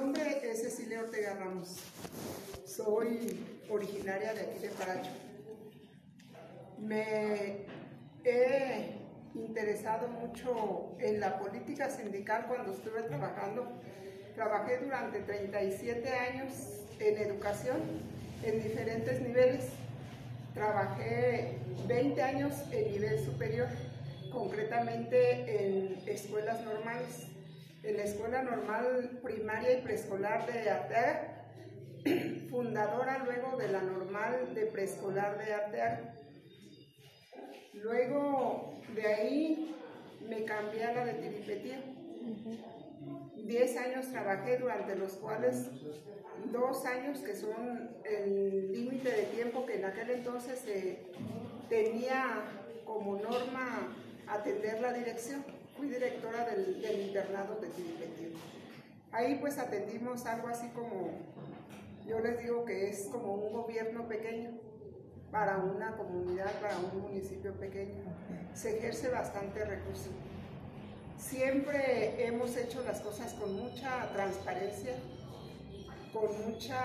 nombre es Cecilia Ortega Ramos. Soy originaria de aquí de Paracho. Me he interesado mucho en la política sindical cuando estuve trabajando. Trabajé durante 37 años en educación en diferentes niveles. Trabajé 20 años en nivel superior, concretamente en escuelas normales. En la escuela normal primaria y preescolar de Arteaga, fundadora luego de la normal de preescolar de Arteaga. Luego de ahí me cambié a la de Tiripetío. Diez años trabajé, durante los cuales dos años, que son el límite de tiempo que en aquel entonces se tenía como norma atender la dirección. Fui directora del, internado de Tiripetío. Ahí pues atendimos algo así como, yo les digo que es como un gobierno pequeño para una comunidad, para un municipio pequeño. Se ejerce bastante recurso. Siempre hemos hecho las cosas con mucha transparencia, con mucha,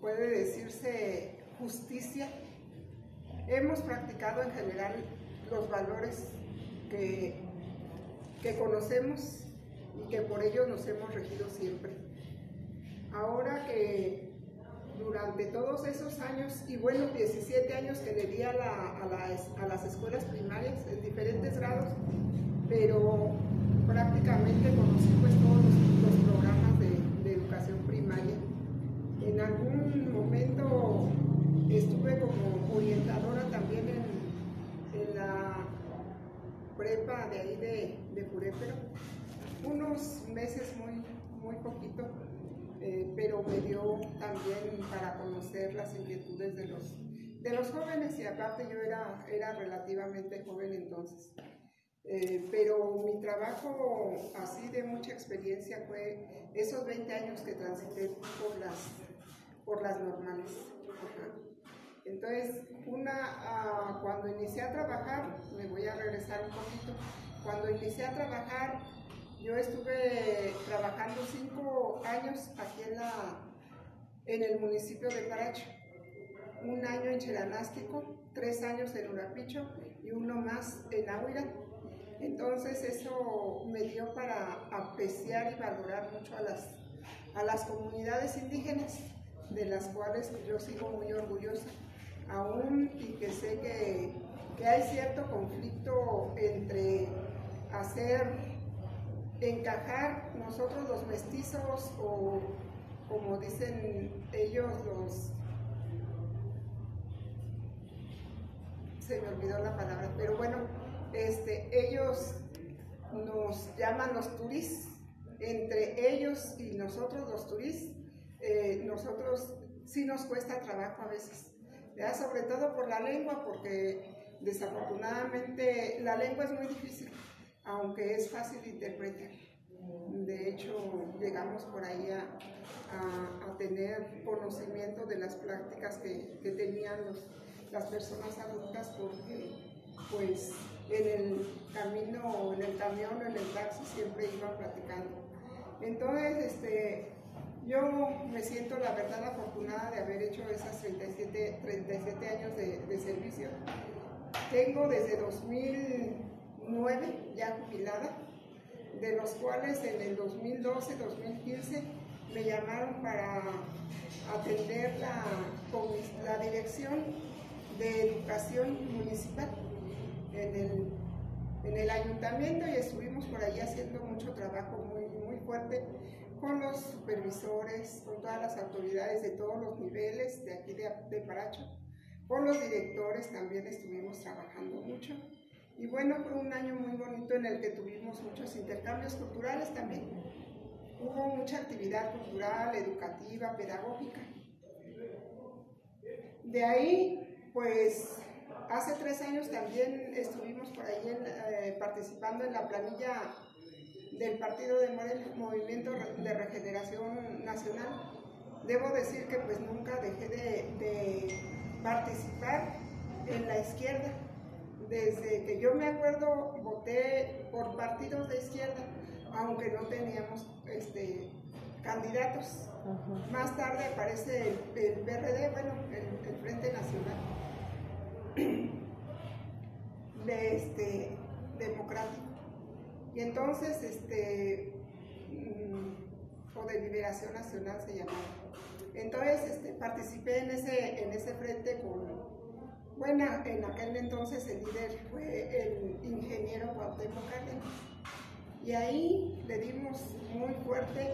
puede decirse, justicia. Hemos practicado en general los valores que, conocemos y que por ellos nos hemos regido siempre. Ahora que durante todos esos años, y bueno, 17 años que le di a, las escuelas primarias en diferentes grados, pero prácticamente conocí pues todos los, programas de, educación primaria. En algún momento estuve como orientadora también en, la prepa de ahí de, de Purépero, unos meses muy, muy poquito eh, pero me dio también para conocer las inquietudes de los, de los jóvenes y aparte yo era, era relativamente joven entonces. Eh, pero mi trabajo así de mucha experiencia fue esos 20 años que transité por las, por las normales. Entonces, una, ah, cuando inicié a trabajar, me voy a regresar un poquito, cuando inicié a trabajar yo estuve trabajando cinco años aquí en, la, en el municipio de Paracho. Un año en Cheranástico, tres años en Urapicho y uno más en Ahuira. Entonces eso me dio para apreciar y valorar mucho a las, a las comunidades indígenas, de las cuales yo sigo muy orgullosa, aún y que sé que, que hay cierto conflicto entre hacer encajar nosotros los mestizos o como dicen ellos los se me olvidó la palabra, pero bueno, este, ellos nos llaman los turis, entre ellos y nosotros los turis, eh, nosotros sí nos cuesta trabajo a veces, ¿ya? sobre todo por la lengua, porque desafortunadamente la lengua es muy difícil aunque es fácil de interpretar. De hecho, llegamos por ahí a, tener conocimiento de las prácticas que, tenían las personas adultas porque pues en el camino, en el camión, en el taxi siempre iban platicando. Entonces, este, yo me siento la verdad afortunada de haber hecho esas 37, 37 años de, servicio. Tengo desde 2000 nueve ya jubilada, de los cuales en el 2012-2015 me llamaron para atender la, la dirección de educación municipal en el, en el ayuntamiento y estuvimos por ahí haciendo mucho trabajo muy, muy fuerte con los supervisores, con todas las autoridades de todos los niveles de aquí de, de Paracho, con los directores también estuvimos trabajando mucho. Y bueno, fue un año muy bonito en el que tuvimos muchos intercambios culturales también. Hubo mucha actividad cultural, educativa, pedagógica. De ahí, pues, hace tres años también estuvimos por ahí eh, participando en la planilla del Partido de Movimiento de Regeneración Nacional. Debo decir que pues nunca dejé de participar en la izquierda desde que yo me acuerdo, voté por partidos de izquierda, aunque no teníamos este, candidatos. Más tarde aparece el, PRD, bueno, el, Frente Nacional de este, Democrático. Y entonces, este, mm, o de Liberación Nacional se llamaba. Entonces este, participé en ese, en ese frente con, bueno, en aquel entonces el líder fue el ingeniero Cuauhtémoc Cárdenas. Y ahí le dimos muy fuerte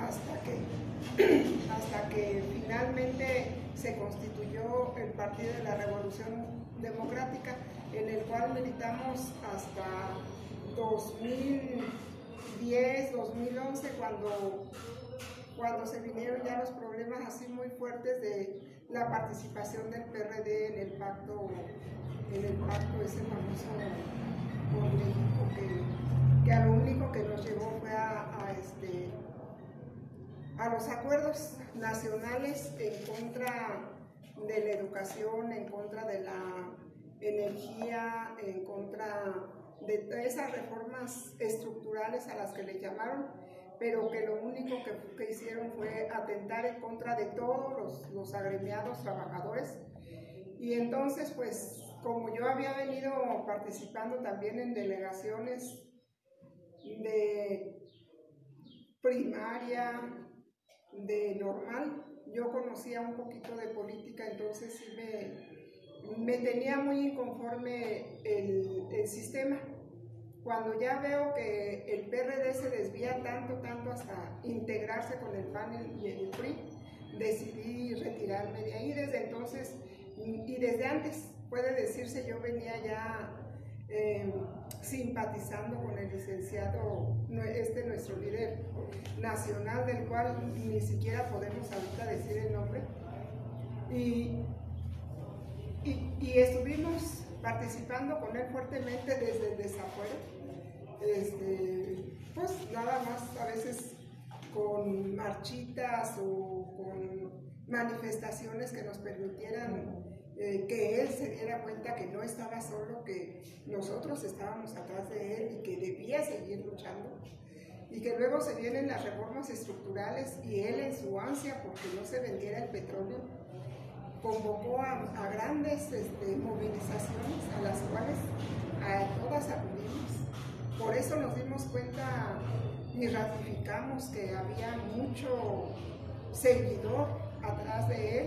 hasta que, hasta que finalmente se constituyó el Partido de la Revolución Democrática, en el cual militamos hasta 2010, 2011, cuando, cuando se vinieron ya los problemas así muy fuertes de la participación del PRD en el pacto, en el pacto ese famoso con México, que, que a lo único que nos llevó fue a, este, a los acuerdos nacionales en contra de la educación, en contra de la energía, en contra de esas reformas estructurales a las que le llamaron, pero que lo único que, hicieron fue atentar en contra de todos los, los, agremiados trabajadores. Y entonces, pues, como yo había venido participando también en delegaciones de primaria, de normal, yo conocía un poquito de política, entonces sí me, me tenía muy inconforme el, sistema. Cuando ya veo que el PRD se desvía tanto, tanto hasta integrarse con el PAN y el PRI, decidí retirarme de ahí. Desde entonces y desde antes, puede decirse, yo venía ya eh, simpatizando con el licenciado, este nuestro líder nacional, del cual ni siquiera podemos ahorita decir el nombre, y, y, y estuvimos participando con él fuertemente desde el desafuero. Este, pues nada más a veces con marchitas o con manifestaciones que nos permitieran eh, que él se diera cuenta que no estaba solo, que nosotros estábamos atrás de él y que debía seguir luchando. Y que luego se vienen las reformas estructurales y él en su ansia porque no se vendiera el petróleo, convocó a, grandes este, movilizaciones a las cuales a todas acudimos. Por eso nos dimos cuenta y ratificamos que había mucho seguidor atrás de él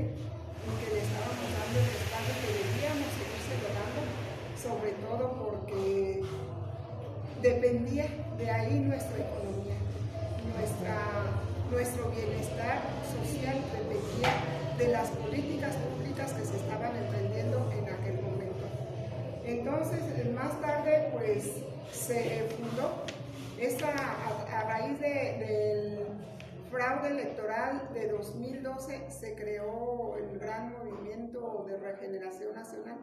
y que le estábamos dando el espacio que debíamos seguir celebrando, sobre todo porque dependía de ahí nuestra economía, nuestra, nuestro bienestar social dependía de las políticas públicas que se estaban emprendiendo en aquel momento. Entonces, más tarde, pues se fundó esta, a, raíz del fraude electoral de 2012, se creó el gran movimiento de regeneración nacional.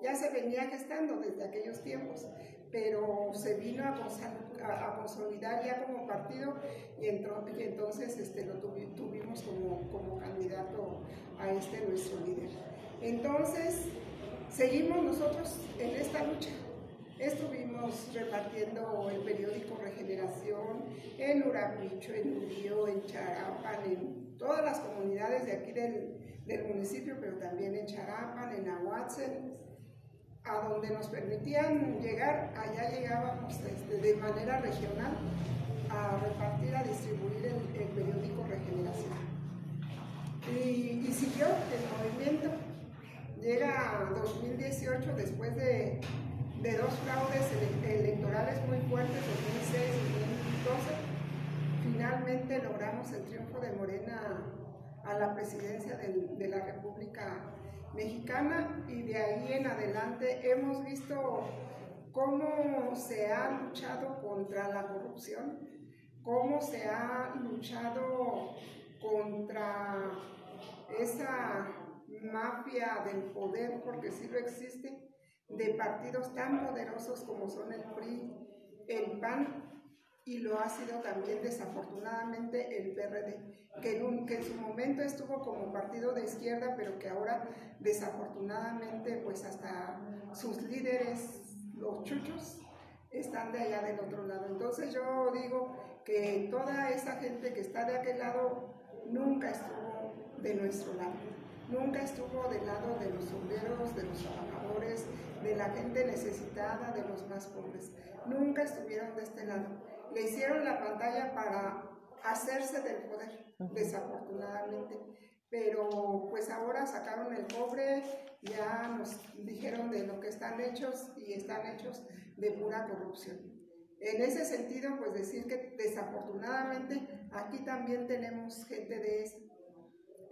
Ya se venía gestando desde aquellos tiempos, pero se vino a, consolidar ya como partido y, entonces este, lo tuvimos como, candidato a este nuestro líder. Entonces, seguimos nosotros en esta lucha. Estuvimos repartiendo el periódico Regeneración en Urapicho, en Urío, en Charapan, en todas las comunidades de aquí del, municipio, pero también en Charapan, en Ahuatzen, a donde nos permitían llegar, allá llegábamos este, de manera regional a repartir, a distribuir el, periódico Regeneración. Y, siguió el movimiento. Llega 2018 después de, de dos fraudes electorales muy fuertes, 2006 y 2012. Finalmente logramos el triunfo de Morena a la presidencia de la República mexicana y de ahí en adelante hemos visto cómo se ha luchado contra la corrupción, cómo se ha luchado contra esa mafia del poder, porque sí lo existe, de partidos tan poderosos como son el PRI, el PAN y lo ha sido también desafortunadamente el PRD que en, su momento estuvo como partido de izquierda, pero que ahora desafortunadamente pues hasta sus líderes, los chuchos, están de allá del otro lado. Entonces yo digo que toda esa gente que está de aquel lado nunca estuvo de nuestro lado, nunca estuvo del lado de los obreros, de los trabajadores, de la gente necesitada, de los más pobres, nunca estuvieron de este lado. Le hicieron la pantalla para hacerse del poder, desafortunadamente. Pero pues ahora sacaron el cobre, ya nos dijeron de lo que están hechos y están hechos de pura corrupción. En ese sentido, pues decir que desafortunadamente aquí también tenemos gente de eso.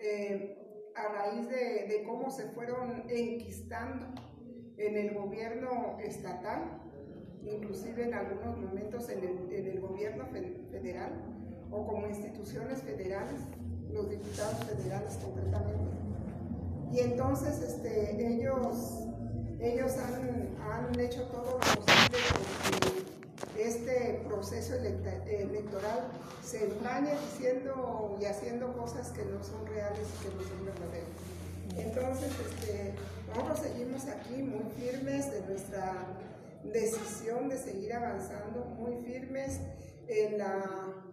Eh, a raíz de, cómo se fueron enquistando en el gobierno estatal, inclusive en algunos momentos en el, en el gobierno federal o como instituciones federales, los diputados federales concretamente. Y entonces este, ellos, ellos han, han hecho todo lo posible que este proceso electoral se empañe diciendo y haciendo cosas que no son reales y que no son verdaderas. Entonces, este, nosotros seguimos aquí muy firmes de nuestra decisión de seguir avanzando, muy firmes en la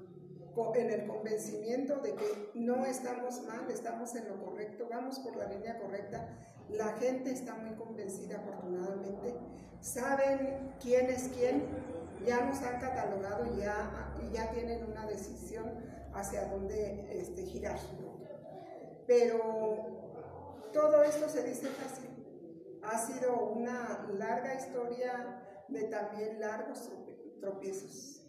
en el convencimiento de que no estamos mal, estamos en lo correcto, vamos por la línea correcta. La gente está muy convencida, afortunadamente. Saben quién es quién, ya nos han catalogado y ya, ya tienen una decisión hacia dónde este, girar. Pero todo esto se dice fácil. Ha sido una larga historia de también largos tropiezos.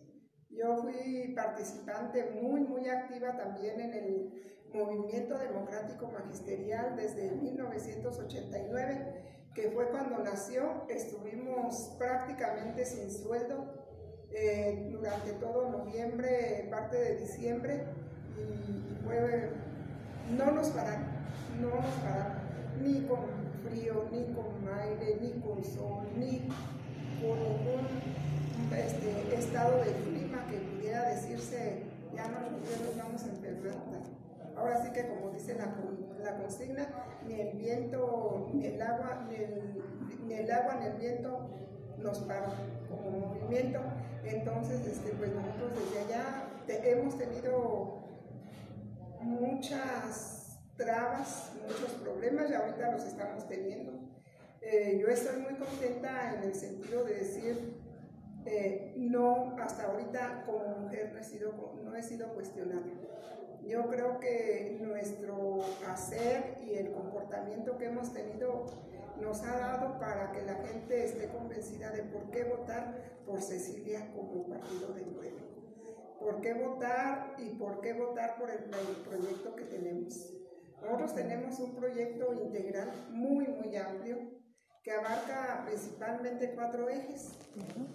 Yo fui participante muy, muy activa también en el movimiento democrático magisterial desde 1989, que fue cuando nació. Estuvimos prácticamente sin sueldo eh, durante todo noviembre, parte de diciembre, y fue, no nos pararon, no nos pararon, ni con frío, ni con aire, ni con sol, ni con ningún este, estado de clima que pudiera decirse, ya no nos vamos a enfermar. Ahora sí que como dice la, la consigna, ni el viento, ni el agua, ni el, agua, ni el viento nos paran como movimiento. Entonces, este, pues nosotros desde allá hemos tenido muchas trabas, muchos problemas y ahorita los estamos teniendo. Eh, yo estoy muy contenta en el sentido de decir, eh, no, hasta ahorita como mujer no he, sido, no sido cuestionada. Yo creo que nuestro hacer y el comportamiento que hemos tenido nos ha dado para que la gente esté convencida de por qué votar por Cecilia como partido de pueblo. ¿Por qué votar y por qué votar por el proyecto que tenemos? Nosotros tenemos un proyecto integral muy, muy amplio que abarca principalmente cuatro ejes.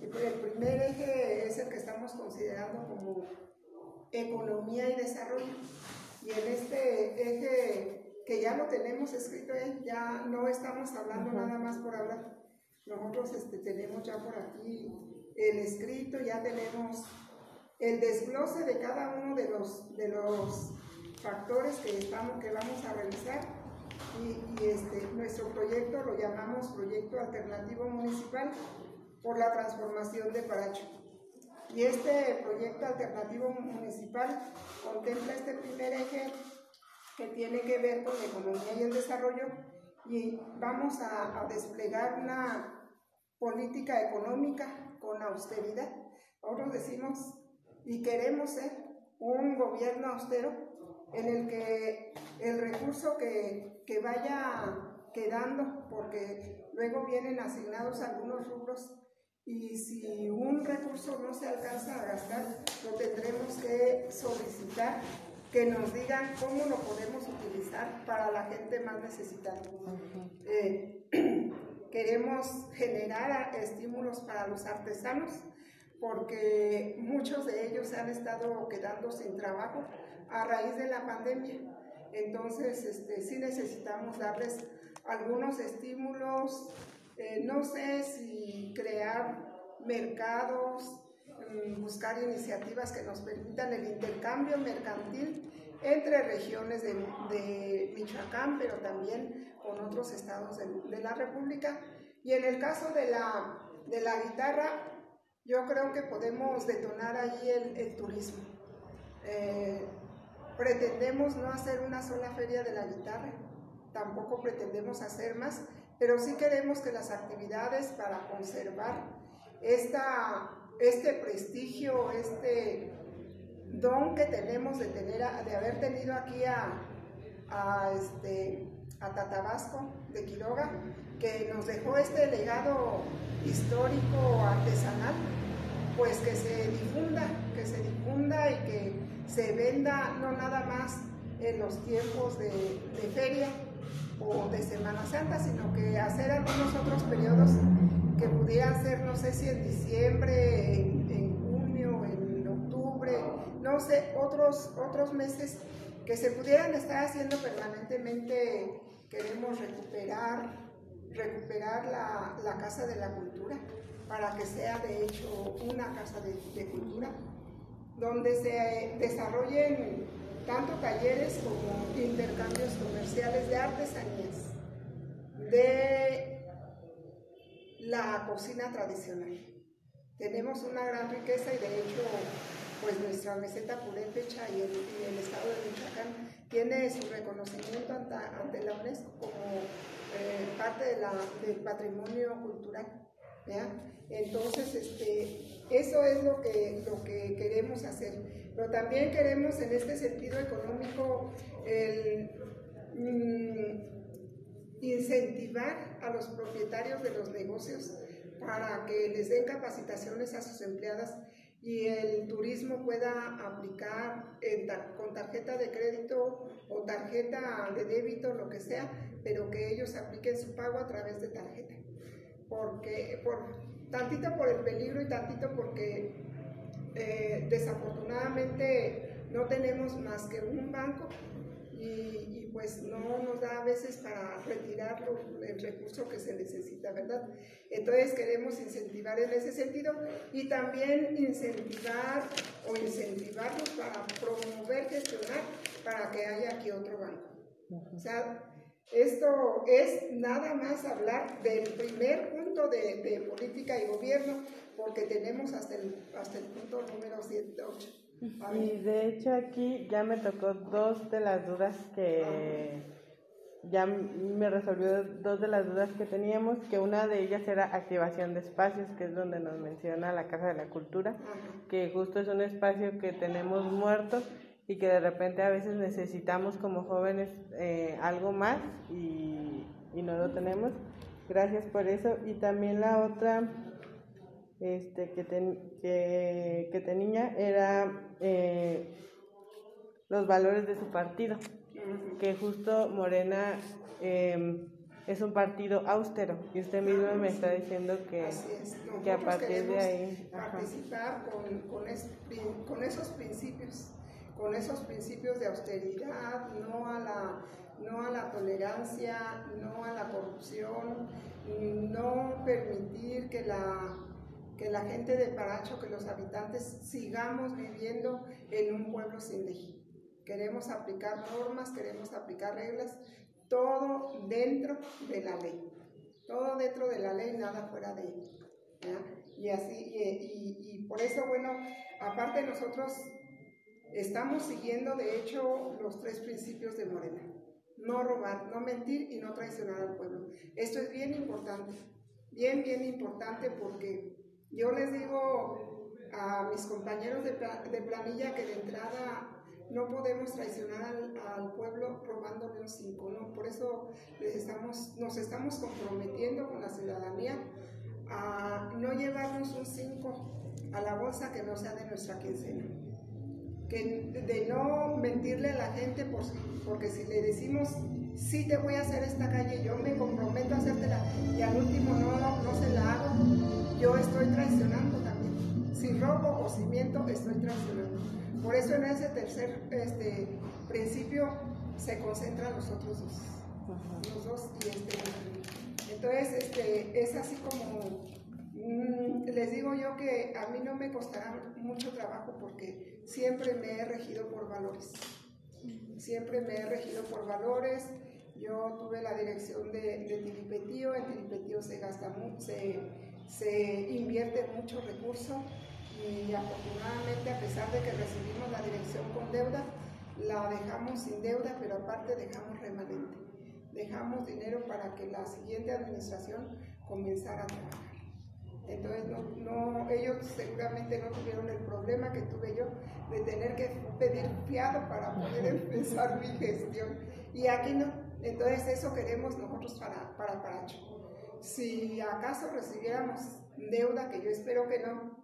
El primer eje es el que estamos considerando como economía y desarrollo. Y en este eje que ya lo tenemos escrito, ya no estamos hablando nada más por hablar. Nosotros este, tenemos ya por aquí el escrito, ya tenemos el desglose de cada uno de los, de los factores que, estamos, que vamos a realizar y, este, nuestro proyecto lo llamamos Proyecto Alternativo Municipal por la transformación de Paracho. Y este proyecto alternativo municipal contempla este primer eje que tiene que ver con la economía y el desarrollo y vamos a, a desplegar una política económica con austeridad. Nosotros decimos y queremos ser un gobierno austero en el que el recurso que que vaya quedando, porque luego vienen asignados algunos rubros y si un recurso no se alcanza a gastar, lo tendremos que solicitar que nos digan cómo lo podemos utilizar para la gente más necesitada. Eh, queremos generar estímulos para los artesanos porque muchos de ellos han estado quedando sin trabajo a raíz de la pandemia. Entonces, este, sí necesitamos darles algunos estímulos, eh, no sé si crear mercados, mm, buscar iniciativas que nos permitan el intercambio mercantil entre regiones de, Michoacán, pero también con otros estados de, la República. Y en el caso de la, de la guitarra, yo creo que podemos detonar ahí el, turismo. Eh, pretendemos no hacer una sola feria de la guitarra, tampoco pretendemos hacer más, pero sí queremos que las actividades para conservar esta, este prestigio, este don que tenemos de, tener, de haber tenido aquí a, este, a Tatabasco de Quiroga, que nos dejó este legado histórico artesanal, pues que se difunda, que se difunda y que se venda no nada más en los tiempos de, feria, o de Semana Santa, sino que hacer algunos otros periodos que pudieran ser, no sé si en diciembre, en, junio, en octubre, no sé, otros, otros meses que se pudieran estar haciendo permanentemente, queremos recuperar, recuperar la, la Casa de la Cultura para que sea de hecho una casa de cultura, donde se desarrollen tanto talleres como intercambios comerciales de artesanías, de la cocina tradicional. Tenemos una gran riqueza y de hecho pues nuestra meseta purépecha y el, y el estado de Michoacán tiene su reconocimiento ante, la UNESCO como eh, parte del patrimonio cultural. Entonces, este, eso es lo que, lo que queremos hacer pero también queremos en este sentido económico mm, incentivar a los propietarios de los negocios para que les den capacitaciones a sus empleadas y el turismo pueda aplicar con tarjeta de crédito o tarjeta de débito, lo que sea, pero que ellos apliquen su pago a través de tarjeta. Porque, por, tantito por el peligro y tantito porque eh, desafortunadamente no tenemos más que un banco y, pues no nos da a veces para retirar el recurso que se necesita, ¿verdad? Entonces queremos incentivar en ese sentido y también incentivar o incentivarlos para promover, gestionar para que haya aquí otro banco. O sea, esto es nada más hablar del primer punto de, de política y gobierno, porque tenemos hasta el, hasta el punto número 7, 8. Y de hecho aquí ya me tocó dos de las dudas que ya me resolvió dos de las dudas que teníamos, que una de ellas era activación de espacios, que es donde nos menciona la Casa de la Cultura, que justo es un espacio que tenemos muerto y que de repente a veces necesitamos como jóvenes eh, algo más y, y no lo tenemos. Gracias por eso. Y también la otra este, que, que, que, tenía era eh, los valores de su partido, que justo Morena em, es un partido austero y usted mismo me está diciendo que, que a partir de ahí... Participar con, con, con esos principios, con esos principios de austeridad, no a la no a la tolerancia, no a la corrupción, no permitir que la que la gente de Paracho, que los habitantes sigamos viviendo en un pueblo sin ley. Queremos aplicar normas, queremos aplicar reglas, todo dentro de la ley. Todo dentro de la ley, nada fuera de ella. Y así, y, y por eso, bueno, aparte nosotros estamos siguiendo, de hecho, los tres principios de Morena. No robar, no mentir y no traicionar al pueblo. Esto es bien importante, bien, bien importante porque yo les digo a mis compañeros de, planilla que de entrada no podemos traicionar al, pueblo robándole un cinco, ¿no? Por eso les estamos, nos estamos comprometiendo con la ciudadanía a no llevarnos un 5 a la bolsa que no sea de nuestra quincena. Que, de no mentirle a la gente porque si le decimos sí te voy a hacer esta calle, yo me comprometo a hacértela y al último no, no se la hago, yo estoy traicionando también. Si robo o si miento, estoy traicionando. Por eso en ese tercer este, principio se concentran los otros dos. Los dos y este. Entonces, este, es así como les digo yo que a mí no me costará mucho trabajo porque siempre me he regido por valores. Siempre me he regido por valores. Yo tuve la dirección de, Tilipetío, en Tilipetío se gasta mucho, se invierte mucho recurso y afortunadamente a pesar de que recibimos la dirección con deuda, la dejamos sin deuda, pero aparte dejamos remanente. Dejamos dinero para que la siguiente administración comenzara a trabajar. Entonces, no, ellos seguramente no tuvieron el problema que tuve yo de tener que pedir fiado para poder empezar mi gestión. Y aquí no. Entonces, eso queremos nosotros para, para Paracho. Si acaso recibiéramos deuda, que yo espero que no,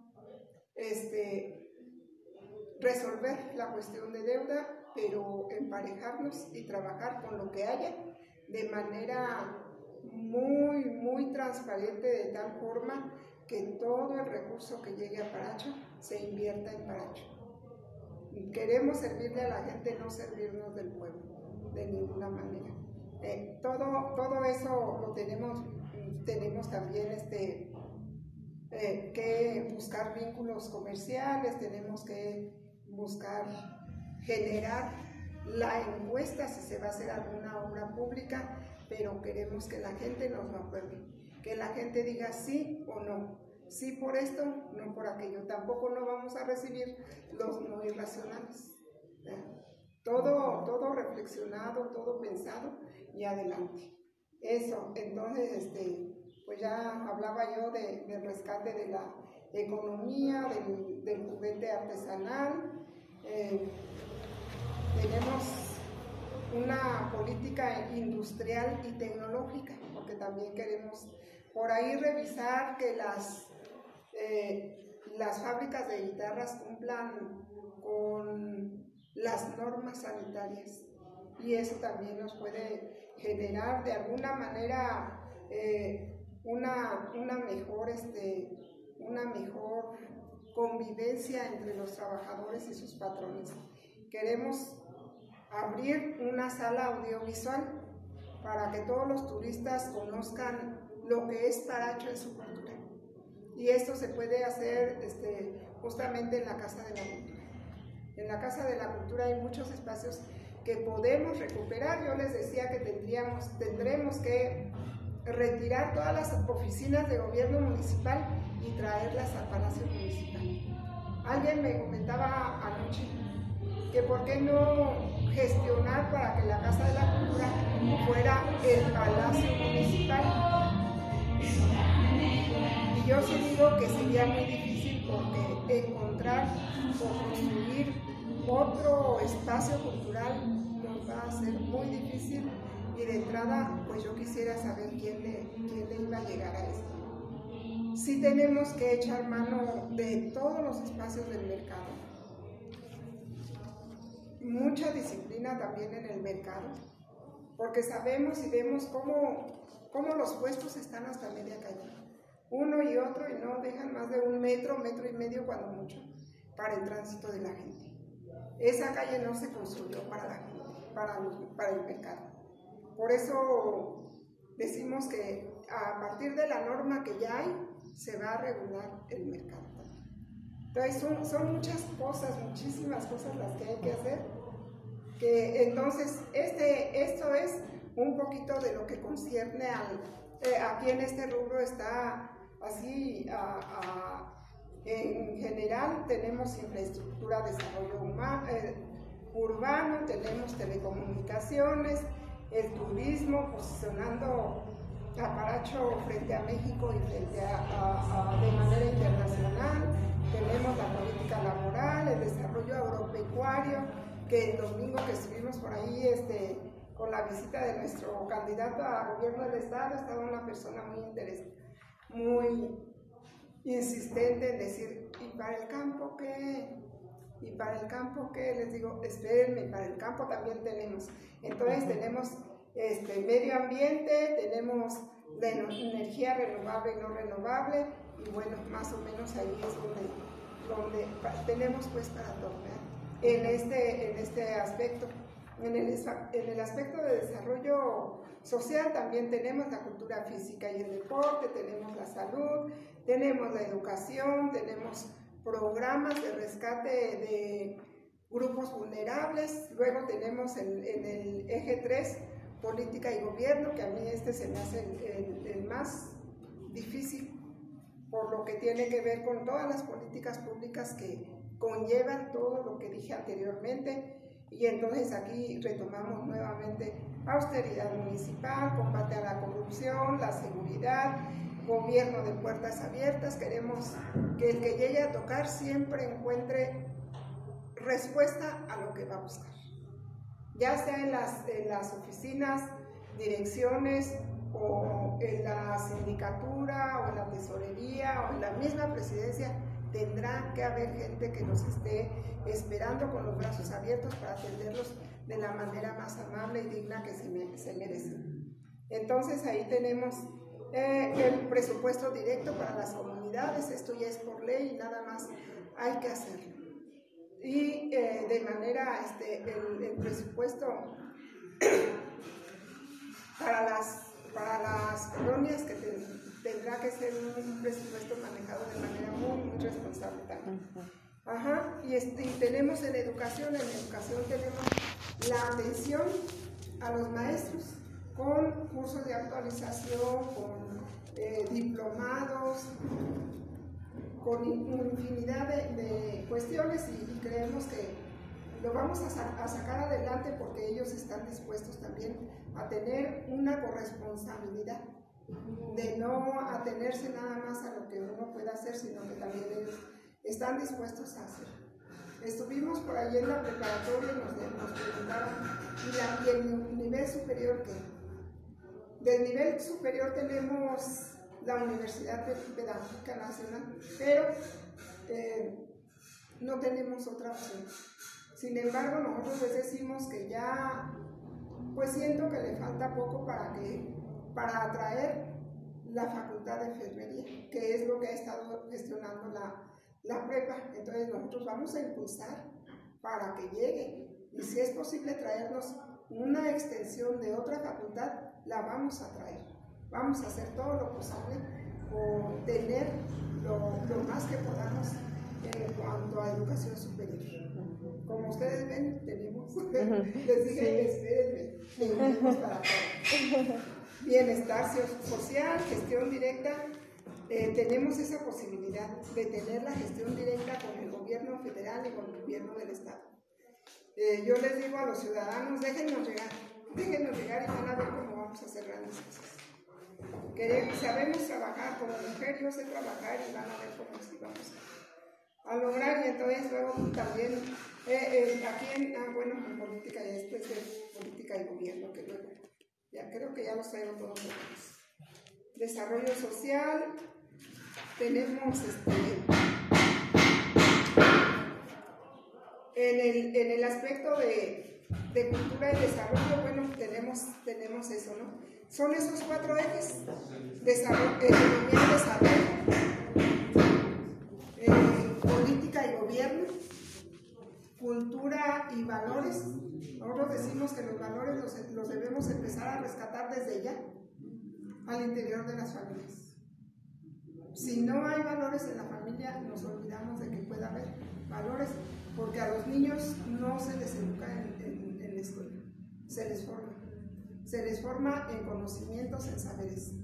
este, resolver la cuestión de deuda, pero emparejarnos y trabajar con lo que haya de manera muy, muy transparente de tal forma que todo el recurso que llegue a Paracho se invierta en Paracho. Queremos servirle a la gente, no servirnos del pueblo, de ninguna manera. Eh, todo, todo eso lo tenemos, tenemos también este, eh, que buscar vínculos comerciales, tenemos que buscar generar la encuesta si se va a hacer alguna obra pública, pero queremos que la gente nos lo apruebe que la gente diga sí o no. Sí por esto, no por aquello. Tampoco no vamos a recibir los no irracionales. Todo, todo reflexionado, todo pensado y adelante. Eso, entonces, este, pues ya hablaba yo de, del rescate de la economía, del, juguete artesanal. Eh, tenemos una política industrial y tecnológica, porque también queremos por ahí revisar que las, eh, las fábricas de guitarras cumplan con las normas sanitarias y eso también nos puede generar de alguna manera eh, una, una, mejor, este, una mejor convivencia entre los trabajadores y sus patrones. Queremos abrir una sala audiovisual para que todos los turistas conozcan lo que es Paracho en su cultura. Y esto se puede hacer este, justamente en la Casa de la Cultura. En la Casa de la Cultura hay muchos espacios que podemos recuperar. Yo les decía que tendríamos, tendremos que retirar todas las oficinas de gobierno municipal y traerlas al Palacio Municipal. Alguien me comentaba anoche que por qué no gestionar para que la Casa de la Cultura fuera el Palacio Municipal y yo sí digo que sería muy difícil porque encontrar o construir otro espacio cultural nos va a ser muy difícil y de entrada pues yo quisiera saber quién le, quién le iba a llegar a esto. Sí tenemos que echar mano de todos los espacios del mercado. Mucha disciplina también en el mercado, porque sabemos y vemos cómo cómo los puestos están hasta media calle. Uno y otro y no dejan más de un metro, metro y medio cuando mucho, para el tránsito de la gente. Esa calle no se construyó para la gente, para, para el mercado. Por eso decimos que a partir de la norma que ya hay, se va a regular el mercado. Entonces son, son muchas cosas, muchísimas cosas las que hay que hacer. Que entonces este, esto es un poquito de lo que concierne al, eh, aquí en este rubro está así, en general tenemos infraestructura, desarrollo humano, eh, urbano, tenemos telecomunicaciones, el turismo, posicionando a Paracho frente a México y frente a, de manera internacional, tenemos la política laboral, el desarrollo agropecuario, que el domingo que estuvimos por ahí, este, con la visita de nuestro candidato a gobierno del estado, estaba una persona muy interesante, muy insistente en decir, ¿y para el campo qué? ¿Y para el campo qué? Les digo, espérenme, para el campo también tenemos. Entonces tenemos este, medio ambiente, tenemos de energía renovable y no renovable, y bueno, más o menos ahí es donde, donde tenemos pues para todo, en este, en este aspecto. En el, en el aspecto de desarrollo social también tenemos la cultura física y el deporte, tenemos la salud, tenemos la educación, tenemos programas de rescate de grupos vulnerables, luego tenemos en, el eje 3 política y gobierno, que a mí este se me hace el, el más difícil, por lo que tiene que ver con todas las políticas públicas que conllevan todo lo que dije anteriormente. Y entonces aquí retomamos nuevamente austeridad municipal, combate a la corrupción, la seguridad, gobierno de puertas abiertas. Queremos que el que llegue a tocar siempre encuentre respuesta a lo que va a buscar. Ya sea en las, en las oficinas, direcciones o en la sindicatura o en la tesorería o en la misma presidencia, tendrá que haber gente que nos esté esperando con los brazos abiertos para atenderlos de la manera más amable y digna que se, se merecen. Entonces ahí tenemos eh, el presupuesto directo para las comunidades, esto ya es por ley y nada más hay que hacerlo. Y eh, de manera, este, el, presupuesto para las, para las colonias que tendrá que ser un presupuesto manejado de manera muy, muy responsable también. Ajá, y, este, y tenemos en educación, en educación tenemos la atención a los maestros con cursos de actualización, con eh, diplomados, con infinidad de, cuestiones y, creemos que lo vamos a, a, sacar adelante porque ellos están dispuestos también a tener una corresponsabilidad, de no atenerse nada más a lo que uno pueda hacer, sino que también ellos están dispuestos a hacer. Estuvimos por ahí en la preparatoria y nos, nos preguntaron, ¿y, el nivel superior qué? Del nivel superior tenemos la Universidad Pedagógica Nacional, pero eh, no tenemos otra opción. Sin embargo, nosotros les decimos que ya, pues siento que le falta poco para que, para atraer la Facultad de Enfermería, que es lo que ha estado gestionando la, la prepa. Entonces nosotros vamos a impulsar para que llegue. Y si es posible traernos una extensión de otra facultad, la vamos a traer. Vamos a hacer todo lo posible por tener lo, más que podamos en cuanto a educación superior. Como ustedes ven, tenemos, les dije, tenemos para todo. Bienestar social, gestión directa, eh, tenemos esa posibilidad de tener la gestión directa con el gobierno federal y con el gobierno del Estado. Eh, yo les digo a los ciudadanos, déjenos llegar, déjenos llegar y van a ver cómo vamos a hacer grandes cosas. Queremos, sabemos trabajar, como mujer yo sé trabajar y van a ver cómo así vamos a, lograr. Y entonces luego también, eh, aquí en, ah, bueno, en política, y después de política y gobierno, que luego, ya creo que ya los traigo todos Desarrollo social, tenemos este, en, el, en el aspecto de, de, cultura y desarrollo, bueno, tenemos, tenemos eso, ¿no? Son esos cuatro ejes, desarrollo, economía y desarrollo, eh, política y gobierno, cultura y valores. Nosotros decimos que los valores los, debemos empezar a rescatar desde ya, al interior de las familias. Si no hay valores en la familia, nos olvidamos de que pueda haber valores, porque a los niños no se les educa en, la escuela, se les forma. Se les forma en conocimientos, en saberes.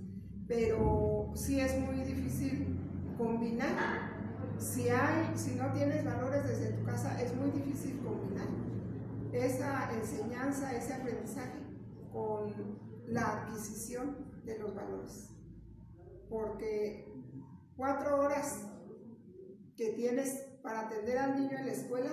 Pero sí es muy difícil combinar. Si, hay, si no tienes valores desde tu casa, es muy difícil combinar esa enseñanza, ese aprendizaje con la adquisición de los valores. Porque Cuatro horas que tienes para atender al niño en la escuela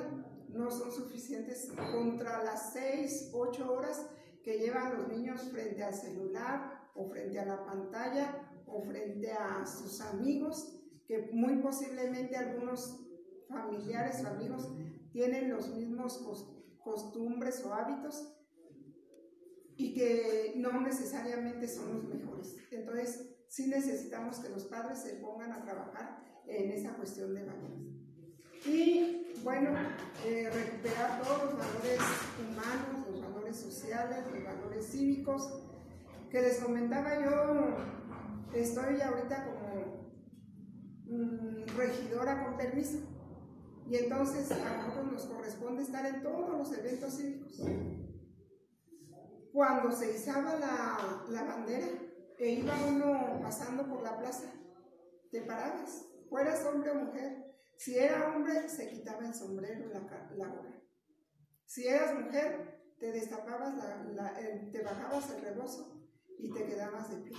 no son suficientes contra las seis, ocho horas que llevan los niños frente al celular o frente a la pantalla o frente a sus amigos, que muy posiblemente algunos familiares o amigos tienen los mismos costumbres o hábitos y que no necesariamente son los mejores. Entonces, sí necesitamos que los padres se pongan a trabajar en esa cuestión de valores. Y bueno, eh, recuperar todos los valores humanos, los valores sociales, los valores cívicos, que les comentaba yo, estoy ahorita como mm, regidora con permiso. Y entonces a nosotros nos corresponde estar en todos los eventos cívicos. Cuando se izaba la, la bandera, e iba uno pasando por la plaza te parabas, fueras hombre o mujer. Si era hombre, se quitaba el sombrero la, la Si eras mujer, te destapabas, la, te bajabas el rebozo y te quedabas de pie.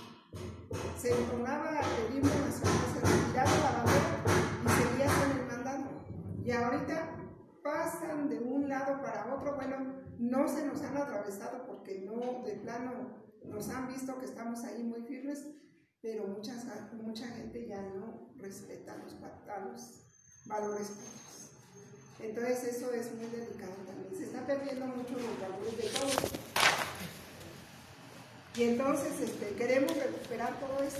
Se entonaba el himno nacional, se retiraba la bandera y seguías con el mandado. Y ahorita pasan de un lado para otro, bueno, no se nos han atravesado porque no, de plano, nos han visto que estamos ahí muy firmes, pero muchas, mucha gente ya no respeta los, los valores Entonces eso es muy delicado también. Se está perdiendo mucho los valores de todos. Y entonces este, queremos recuperar todo eso.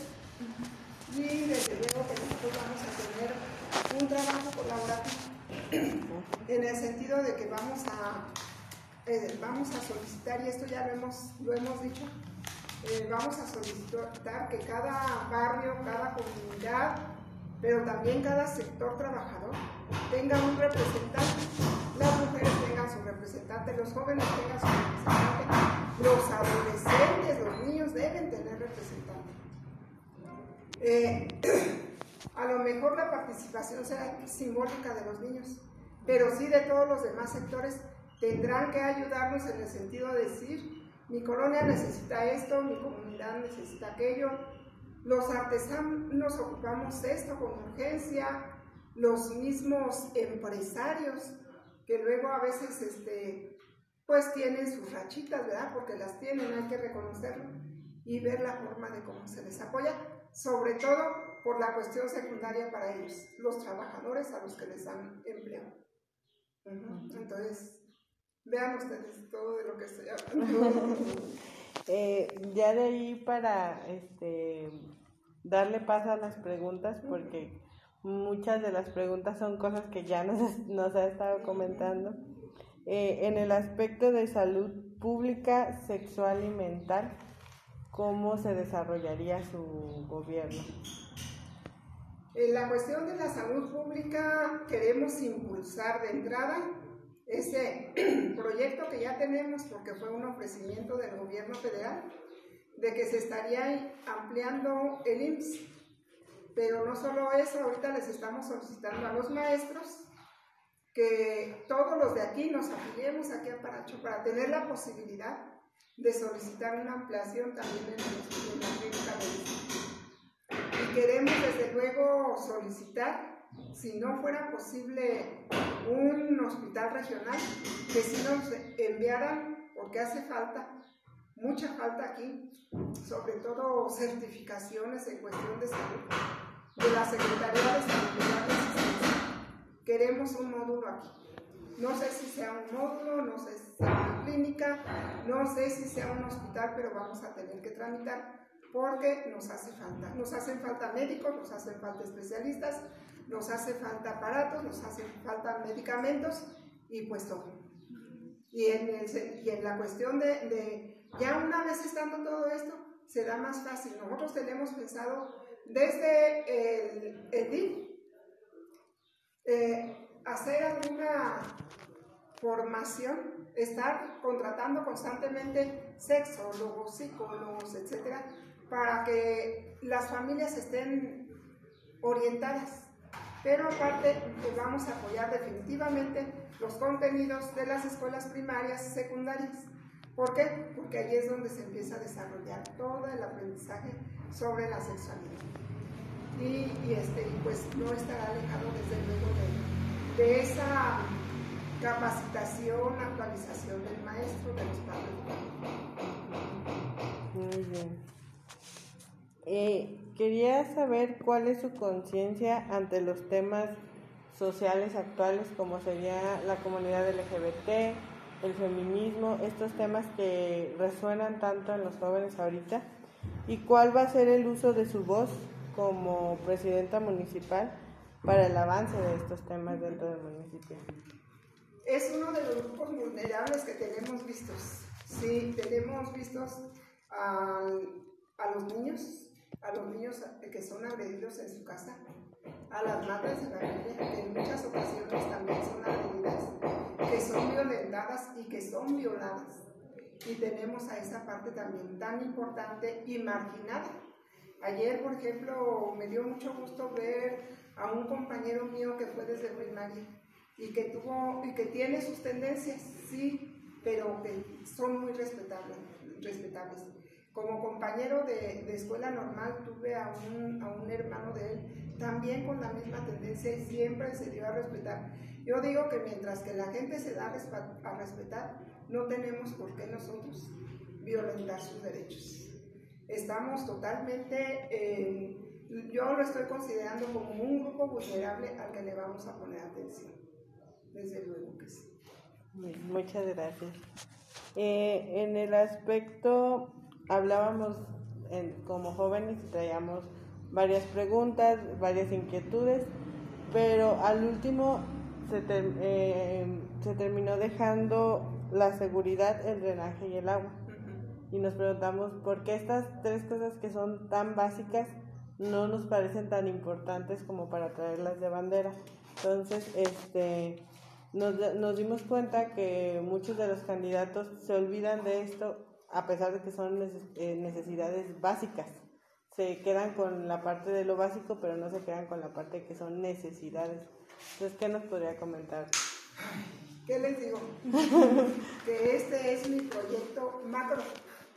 Y desde luego que nosotros vamos a tener un trabajo colaborativo en el sentido de que vamos a, eh, vamos a solicitar, y esto ya lo hemos, lo hemos dicho, eh, vamos a solicitar que cada barrio, cada comunidad, pero también cada sector trabajador tenga un representante. Las mujeres tengan su representante, los jóvenes tengan su representante, los adolescentes, los niños deben tener representante. Eh, a lo mejor la participación será simbólica de los niños, pero sí de todos los demás sectores tendrán que ayudarnos en el sentido de decir, mi colonia necesita esto, mi comunidad necesita aquello, los artesanos ocupamos esto con urgencia, los mismos empresarios que luego a veces este, pues tienen sus rachitas, ¿verdad? Porque las tienen, hay que reconocerlo y ver la forma de cómo se les apoya, sobre todo por la cuestión secundaria para ellos, los trabajadores a los que les dan empleo. Entonces, vean ustedes todo de lo que estoy hablando. eh, ya de ahí para este, darle paso a las preguntas, porque muchas de las preguntas son cosas que ya nos, nos ha estado comentando. Eh, en el aspecto de salud pública, sexual y mental, ¿cómo se desarrollaría su gobierno? En la cuestión de la salud pública queremos impulsar de entrada ese proyecto que ya tenemos porque fue un ofrecimiento del gobierno federal de que se estaría ampliando el IMSS. Pero no solo eso, ahorita les estamos solicitando a los maestros que todos los de aquí nos afiliemos aquí a Paracho para tener la posibilidad de solicitar una ampliación también en la clínica de queremos desde luego solicitar, si no fuera posible, un hospital regional, que si nos enviaran, porque hace falta, mucha falta aquí, sobre todo certificaciones en cuestión de salud, de la Secretaría de Salud. Queremos un módulo aquí. No sé si sea un módulo, no sé si sea una clínica, no sé si sea un hospital, pero vamos a tener que tramitar porque nos hace falta. Nos hacen falta médicos, nos hacen falta especialistas, nos hace falta aparatos, nos hacen falta medicamentos y pues todo. Y en, la cuestión de, ya una vez estando todo esto, será más fácil. Nosotros tenemos pensado desde el, el DIF eh, hacer alguna formación, estar contratando constantemente sexólogos, psicólogos, etcétera, para que las familias estén orientadas. Pero aparte, pues vamos a apoyar definitivamente los contenidos de las escuelas primarias y secundarias. ¿Por qué? Porque allí es donde se empieza a desarrollar todo el aprendizaje sobre la sexualidad. Y, este, pues no estará alejado desde luego de, de esa capacitación, actualización del maestro, de los padres. Muy bien. Eh, quería saber cuál es su conciencia ante los temas sociales actuales como sería la comunidad LGBT, el feminismo, estos temas que resuenan tanto en los jóvenes ahorita y cuál va a ser el uso de su voz como presidenta municipal para el avance de estos temas dentro del municipio. Es uno de los grupos vulnerables que tenemos vistos. Sí, tenemos vistos a, a los niños, a los niños que son agredidos en su casa, a las madres de familia que en muchas ocasiones también son agredidas, que son violentadas y que son violadas. Y tenemos a esa parte también tan importante y marginada. Ayer, por ejemplo, me dio mucho gusto ver a un compañero mío que fue desde primaria y que tuvo y que tiene sus tendencias, sí, pero que son muy respetables. Como compañero de, escuela normal tuve a un, a un hermano de él también con la misma tendencia y siempre se dio a respetar. Yo digo que mientras que la gente se da a respetar, no tenemos por qué nosotros violentar sus derechos. Estamos totalmente, yo lo estoy considerando como un grupo vulnerable al que le vamos a poner atención. Desde luego que sí. Muchas gracias. Eh, en el aspecto, hablábamos como jóvenes y traíamos varias preguntas, varias inquietudes, pero al último se, eh, se terminó dejando la seguridad, el drenaje y el agua. Y nos preguntamos por qué estas tres cosas que son tan básicas no nos parecen tan importantes como para traerlas de bandera. Entonces, este, nos, nos dimos cuenta que muchos de los candidatos se olvidan de esto a pesar de que son eh, necesidades básicas. Se quedan con la parte de lo básico, pero no se quedan con la parte de que son necesidades. Entonces, ¿qué nos podría comentar? ¿Qué les digo? que este es mi proyecto macro.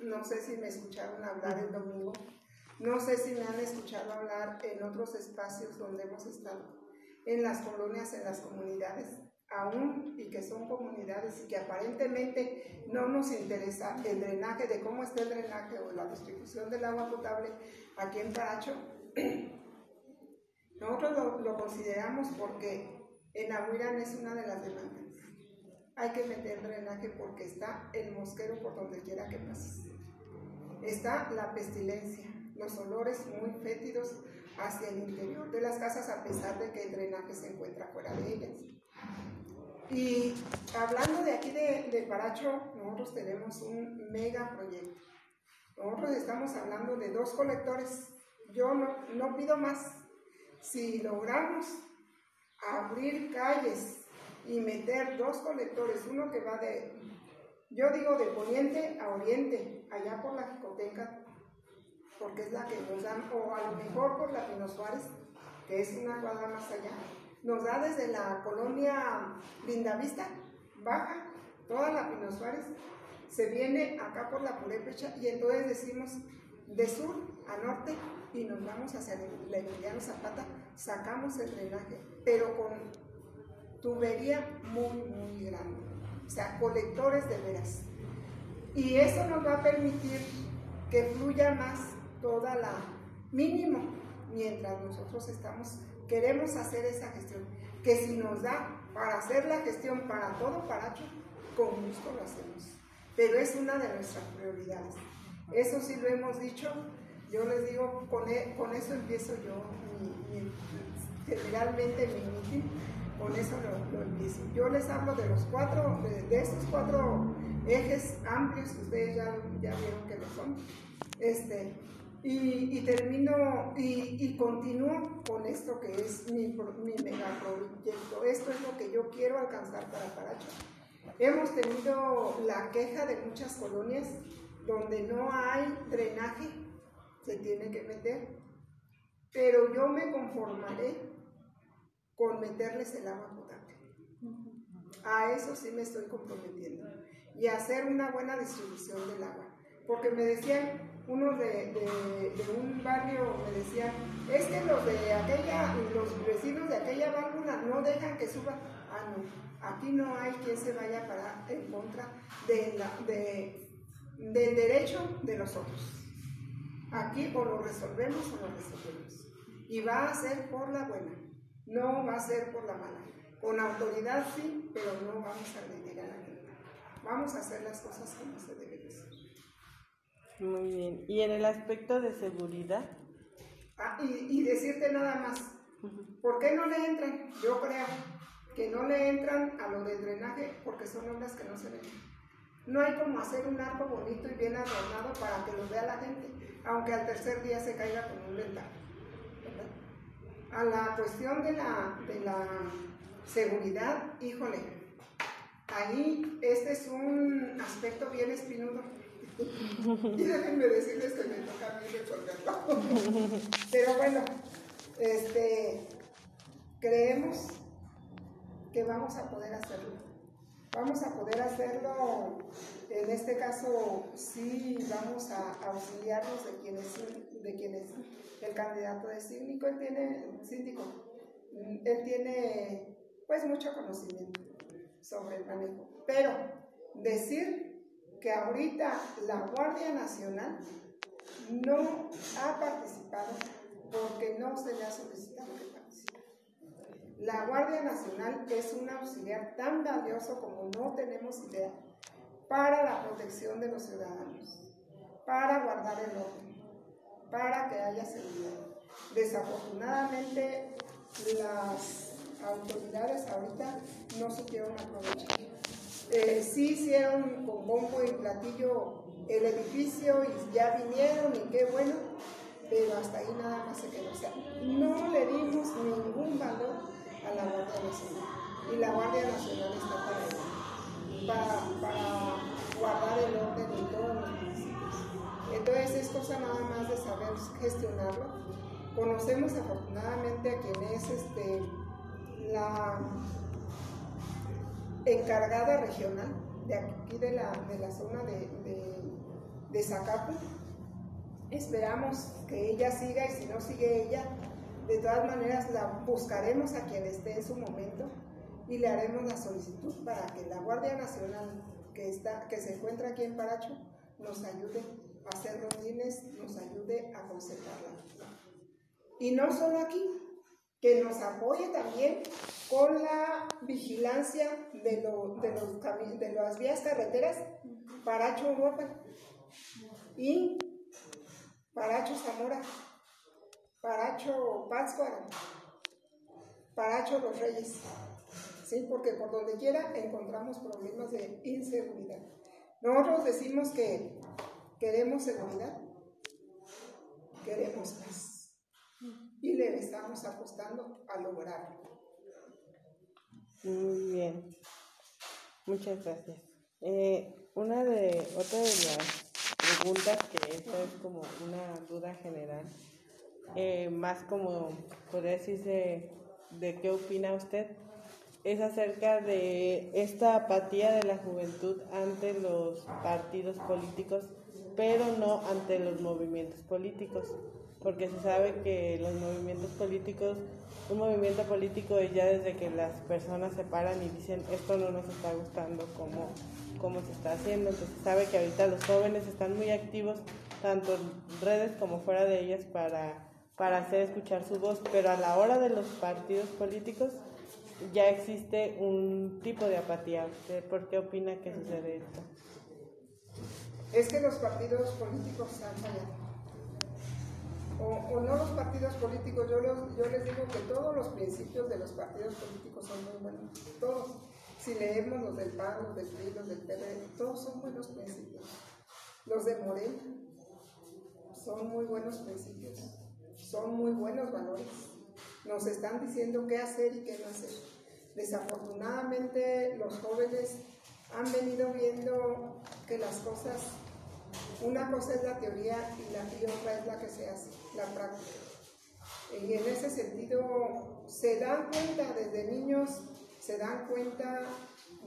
No sé si me escucharon hablar el domingo. No sé si me han escuchado hablar en otros espacios donde hemos estado, en las colonias, en las comunidades, aún y que son comunidades y que aparentemente no nos interesa el drenaje, de cómo está el drenaje o la distribución del agua potable aquí en Paracho. Nosotros lo, consideramos porque en Ahuirán es una de las demandas hay que meter drenaje porque está el mosquero por donde quiera que pases. Está la pestilencia, los olores muy fétidos hacia el interior de las casas a pesar de que el drenaje se encuentra fuera de ellas. Y hablando de aquí de, Paracho, nosotros tenemos un mega proyecto. Nosotros estamos hablando de dos colectores. Yo no, no pido más. Si logramos abrir calles y meter dos colectores, uno que va de, yo digo de poniente a oriente, allá por la Jicoteca, porque es la que nos dan, o a lo mejor por la Pino Suárez, que es una cuadra más allá, nos da desde la colonia Lindavista, baja, toda la Pino Suárez, se viene acá por la Purépecha y entonces decimos de sur a norte y nos vamos hacia la Emiliano Zapata, sacamos el drenaje, pero con tubería muy, muy grande. O sea, colectores de veras. Y eso nos va a permitir que fluya más toda la mínimo mientras nosotros estamos, queremos hacer esa gestión. Que si nos da para hacer la gestión para todo Paracho, con gusto lo hacemos. Pero es una de nuestras prioridades. Eso sí lo hemos dicho. Yo les digo, con, e, con eso empiezo yo generalmente mi meeting con eso lo, empiezo. Yo les hablo de los cuatro, de, estos cuatro ejes amplios ustedes ya, ya vieron que lo son. Este, y, y termino y, y, continúo con esto que es mi, mi megaproyecto. Esto es lo que yo quiero alcanzar para Paracho. Hemos tenido la queja de muchas colonias donde no hay drenaje, se tiene que meter, pero yo me conformaré con meterles el agua potable. A eso sí me estoy comprometiendo. Y hacer una buena distribución del agua. Porque me decían, unos de, un barrio me decían, es que los de aquella, los vecinos de aquella válvula no dejan que suba. Ah, no, aquí no hay quien se vaya para en contra de de, del derecho de los otros. Aquí o lo resolvemos o lo resolvemos. Y va a ser por la buena. No va a ser por la mala. Con autoridad sí, pero no vamos a agredir a gente. Vamos a hacer las cosas como se debe hacer. Muy bien. ¿Y en el aspecto de seguridad? Ah, y, decirte nada más, ¿por qué no le entran? Yo creo que no le entran a lo del drenaje porque son obras que no se ven. No hay como hacer un arco bonito y bien adornado para que lo vea la gente, aunque al tercer día se caiga con un ventano a la cuestión de la, de la seguridad, híjole, ahí este es un aspecto bien espinudo. Y déjenme decirles que me toca a mí resolverlo. Pero bueno, este, creemos que vamos a poder hacerlo. Vamos a poder hacerlo, en este caso sí vamos a auxiliarnos de quienes, de quienes el candidato de síndico, él tiene, síndico, él tiene pues mucho conocimiento sobre el manejo. Pero decir que ahorita la Guardia Nacional no ha participado porque no se le ha solicitado que participe. La Guardia Nacional es un auxiliar tan valioso como no tenemos idea para la protección de los ciudadanos, para guardar el orden, para que haya seguridad. Desafortunadamente, las autoridades ahorita no supieron aprovechar. Eh, sí hicieron con bombo y platillo el edificio y ya vinieron y qué bueno, pero hasta ahí nada más se quedó. O sea, no le dimos ningún valor a la Guardia Nacional. Y la Guardia Nacional está para eso, para, guardar el orden en todos los municipios. Entonces es cosa nada más de saber gestionarlo. Conocemos afortunadamente a quien es este, la encargada regional de aquí de la, de la zona de, de, de Zacapu. Esperamos que ella siga y si no sigue ella, de todas maneras la buscaremos a quien esté en su momento y le haremos la solicitud para que la Guardia Nacional que, está, que se encuentra aquí en Paracho nos ayude a hacer rondines, nos ayude a conservarla. Y no solo aquí, que nos apoye también con la vigilancia de, lo, de, los de las vías carreteras Paracho Europa y Paracho Zamora, Paracho Pátzcuaro, Paracho Los Reyes. ¿Sí? Porque por donde quiera encontramos problemas de inseguridad. Nosotros decimos que queremos seguridad, queremos paz y le estamos apostando a lograrlo. Muy bien, muchas gracias. Eh, una de, otra de las preguntas, que esta es como una duda general, eh, más como podría decirse de qué opina usted, es acerca de esta apatía de la juventud ante los partidos políticos, pero no ante los movimientos políticos porque se sabe que los movimientos políticos, un movimiento político es ya desde que las personas se paran y dicen esto no nos está gustando como, como se está haciendo, entonces se sabe que ahorita los jóvenes están muy activos tanto en redes como fuera de ellas para, para hacer escuchar su voz, pero a la hora de los partidos políticos ya existe un tipo de apatía. ¿Por qué opina que sucede esto? Es que los partidos políticos han fallado o, no los partidos políticos, yo, yo les digo que todos los principios de los partidos políticos son muy buenos, todos. Si leemos los del PAN, los del PRI, los del PRD, todos son buenos principios. Los de Morena son muy buenos principios, son muy buenos valores. Nos están diciendo qué hacer y qué no hacer. Desafortunadamente los jóvenes han venido viendo que las cosas una cosa es la teoría y, la, otra es la que se hace, la práctica. Y en ese sentido, se dan cuenta desde niños, se dan cuenta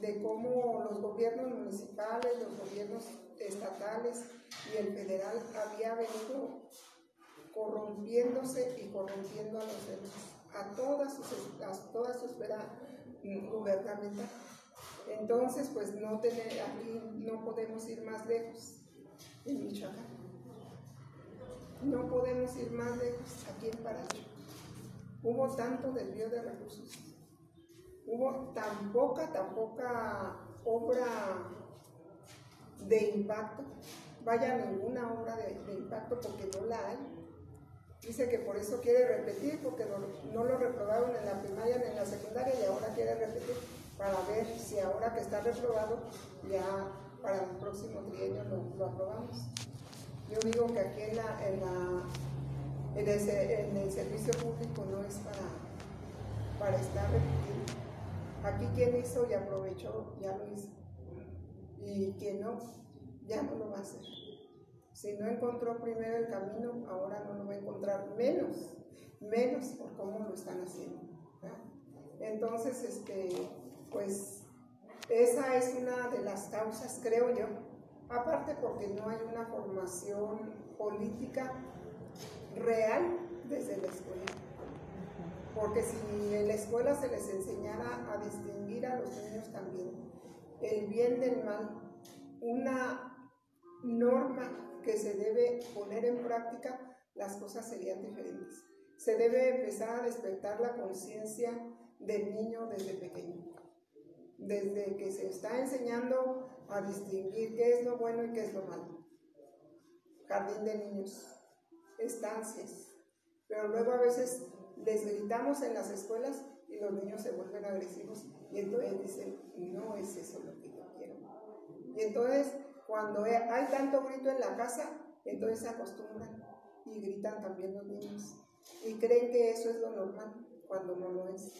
de cómo los gobiernos municipales, los gobiernos estatales y el federal había venido corrompiéndose y corrompiendo a los demás, a toda su, a toda su esfera gubernamental. Entonces, pues no tener, aquí no podemos ir más lejos en Michoacán. No podemos ir más lejos aquí en Paracho. Hubo tanto desvío de recursos. Hubo tan poca, tan poca obra de impacto. Vaya, ninguna obra de, impacto porque no la hay. Dice que por eso quiere repetir, porque no, lo reprobaron en la primaria ni en la secundaria y ahora quiere repetir para ver si ahora que está reprobado ya para el próximo trienio lo, aprobamos. Yo digo que aquí en, el, servicio público no es para, para estar repitiendo. Aquí quien hizo y aprovechó, ya lo hizo. Y quien no, ya no lo va a hacer. Si no encontró primero el camino, ahora no lo va a encontrar menos, menos por cómo lo están haciendo. Entonces, este, pues esa es una de las causas, creo yo, aparte porque no hay una formación política real desde la escuela. Porque si en la escuela se les enseñara a distinguir a los niños también el bien del mal, una norma que se debe poner en práctica, las cosas serían diferentes. Se debe empezar a despertar la conciencia del niño desde pequeño, desde que se está enseñando a distinguir qué es lo bueno y qué es lo malo. Jardín de niños, estancias, pero luego a veces les gritamos en las escuelas y los niños se vuelven agresivos y entonces dicen, no es eso lo que yo quiero. Y entonces cuando hay tanto grito en la casa, entonces se acostumbran y gritan también los niños y creen que eso es lo normal cuando no lo es.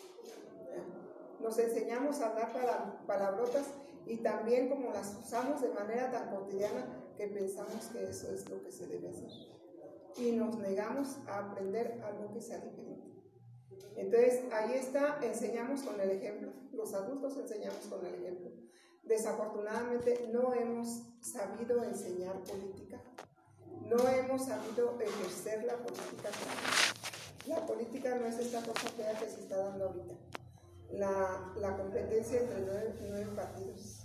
Nos enseñamos a hablar para palabrotas y también como las usamos de manera tan cotidiana que pensamos que eso es lo que se debe hacer. Y nos negamos a aprender algo que sea diferente. Entonces, ahí está, enseñamos con el ejemplo, los adultos enseñamos con el ejemplo. Desafortunadamente no hemos sabido enseñar política, no hemos sabido ejercer la política. La política no es esta cosa fea que se está dando ahorita, la, la competencia entre nueve, nueve partidos.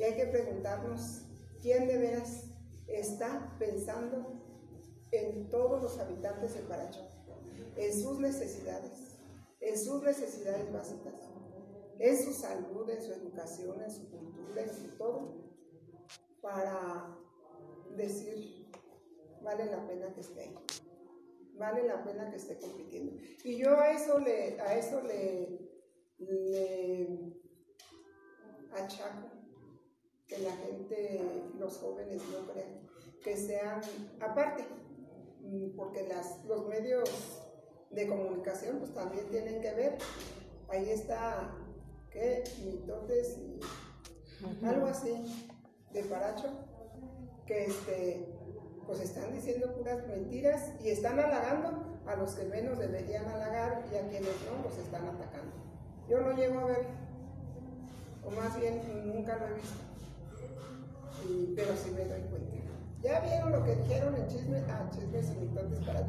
Y hay que preguntarnos quién de veras está pensando en todos los habitantes del Paracho, en sus necesidades, en sus necesidades básicas, en su salud, en su educación, en su cultura, en su todo, para decir, vale la pena que esté ahí, vale la pena que esté compitiendo. Y yo a eso le, a eso le, le achaco que la gente, los jóvenes no crean, que sean, aparte, mm, porque las, los medios de comunicación pues también tienen que ver, ahí está, ¿qué? Mitotes y algo así, de Paracho, que este, pues están diciendo puras mentiras y están halagando a los que menos deberían halagar y a quienes no los están atacando. Yo no llego a ver, o más bien nunca lo he visto pero sí me doy cuenta. Ya vieron lo que dijeron en chismes, ah, chismes y mitotes para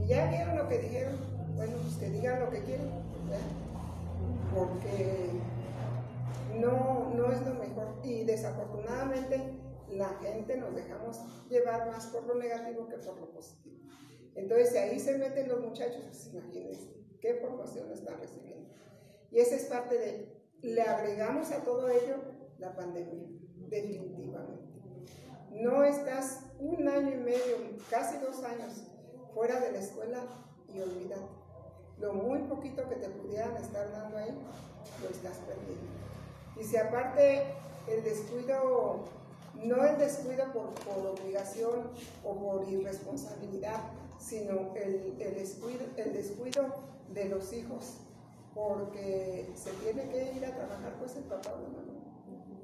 Y ya vieron lo que dijeron, bueno, pues que digan lo que quieren, Porque no, no es lo mejor. Y desafortunadamente la gente nos dejamos llevar más por lo negativo que por lo positivo. Entonces, si ahí se meten los muchachos, pues imagínense qué formación están recibiendo. Y esa es parte de, le agregamos a todo ello la pandemia definitivamente. No estás un año y medio, casi dos años fuera de la escuela y olvídate. Lo muy poquito que te pudieran estar dando ahí, lo estás perdiendo. Y si aparte el descuido, no el descuido por, obligación o por irresponsabilidad, sino el, el, descuido, el descuido de los hijos, porque se tiene que ir a trabajar pues el papá o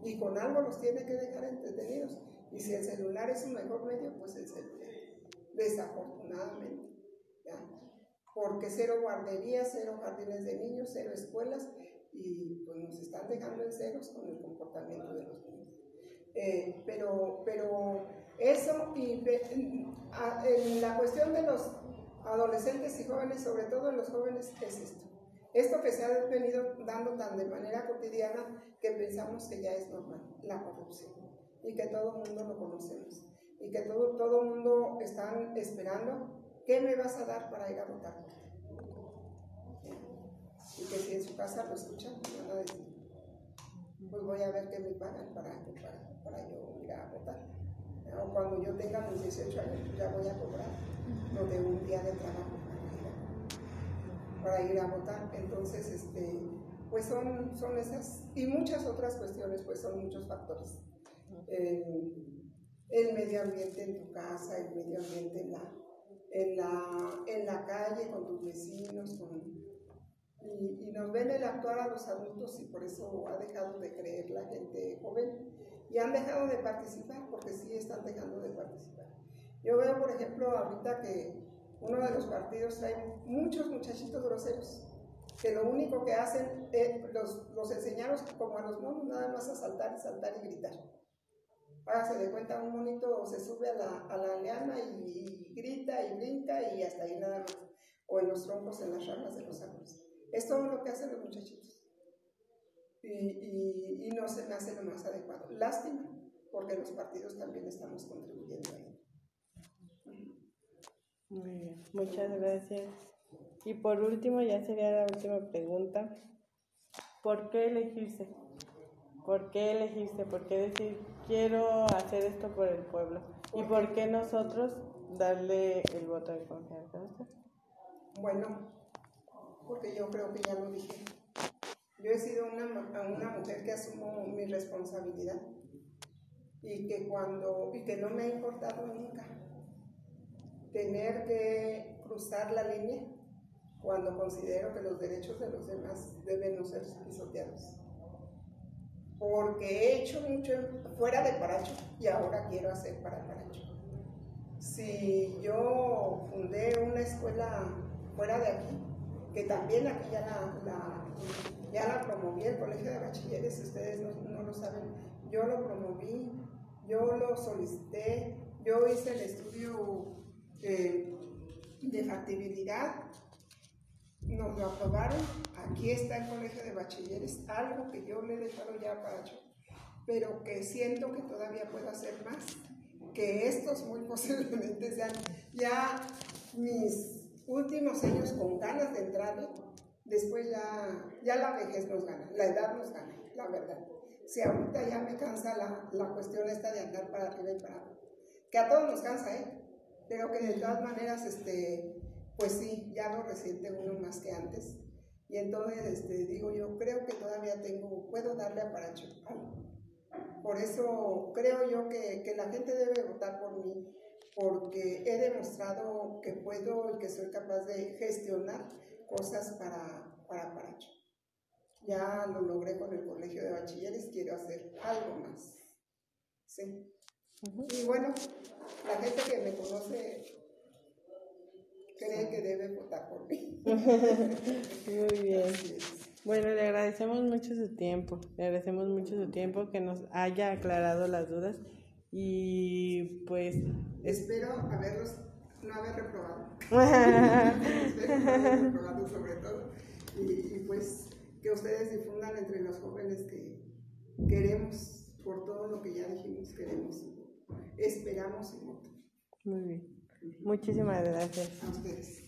y con algo los tiene que dejar entretenidos. Y si el celular es un mejor medio, pues el celular. Desafortunadamente. Porque cero guarderías, cero jardines de niños, cero escuelas y pues nos están dejando en ceros con el comportamiento de los niños. Eh, pero, pero eso y en la cuestión de los adolescentes y jóvenes, sobre todo en los jóvenes, es esto. Esto que se ha venido dando tan de manera cotidiana que pensamos que ya es normal, la corrupción, y que todo el mundo lo conocemos, y que todo el todo mundo están esperando, ¿qué me vas a dar para ir a votar? Y que si en su casa lo escuchan, van a decir, pues voy a ver qué me pagan para, para, para yo ir a votar. O cuando yo tenga mis 18 años, ya voy a cobrar lo de un día de trabajo para ir a votar. Entonces, este, pues son, son esas y muchas otras cuestiones, pues son muchos factores. el medio ambiente en tu casa, el medio ambiente en la, en la, en la calle, con tus vecinos, y, nos ven el actuar a los adultos y por eso ha dejado de creer la gente joven y han dejado de participar, porque sí están dejando de participar. Yo veo, por ejemplo, ahorita que uno de los partidos trae muchos muchachitos groseros, que lo único que hacen es los, los enseñaron como a los monos, nada más a saltar, saltar y gritar. Hágase de cuenta, un monito se sube a la, a la liana y, grita y brinca y hasta ahí nada más. O en los troncos, en las ramas de los árboles. Es todo lo que hacen los muchachitos. Y, y, y no se me hace lo más adecuado. Lástima, porque los partidos también estamos contribuyendo ahí. Muy bien, muchas gracias. Y por último, ya sería la última pregunta. ¿Por qué elegirse? ¿Por qué elegirse? ¿Por qué decir quiero hacer esto por el pueblo? ¿Y por qué nosotros darle el voto de confianza? Bueno, porque yo creo que ya lo dije. Yo he sido una, una mujer que asumo mi responsabilidad y que cuando y que no me ha importado nunca tener que cruzar la línea cuando considero que los derechos de los demás deben no ser pisoteados. Porque he hecho mucho fuera de Paracho y ahora quiero hacer para Paracho. Si yo fundé una escuela fuera de aquí, que también aquí ya la, ya la promoví, el Colegio de Bachilleres, ustedes no, no lo saben, yo lo promoví, yo lo solicité, yo hice el estudio eh, de factibilidad, nos lo aprobaron, aquí está el colegio de bachilleres, algo que yo le he dejado ya para yo, pero que siento que todavía puedo hacer más, que estos muy posiblemente sean ya mis últimos años con ganas de entrar, después ya, ya la vejez nos gana, la edad nos gana, la verdad. Si ahorita ya me cansa la, la cuestión esta de andar para arriba y para abajo, que a todos nos cansa, ¿eh? Pero que de todas maneras, este, pues sí, ya lo resiente uno más que antes. Y entonces este, digo yo, creo que todavía tengo, puedo darle a Paracho Por eso creo yo que, que, la gente debe votar por mí, porque he demostrado que puedo y que soy capaz de gestionar cosas para, para Paracho. Ya lo logré con el colegio de bachilleres, quiero hacer algo más. Sí. Y bueno, la gente que me conoce cree que debe votar por mí. Muy bien. Bueno, le agradecemos mucho su tiempo, le agradecemos mucho su tiempo que nos haya aclarado las dudas y pues... Espero haberlos, no haber reprobado. Espero no haber reprobado sobre todo y, y pues que ustedes difundan entre los jóvenes que queremos, por todo lo que ya dijimos, queremos esperamos Muy bien. Muchísimas gracias. A ustedes.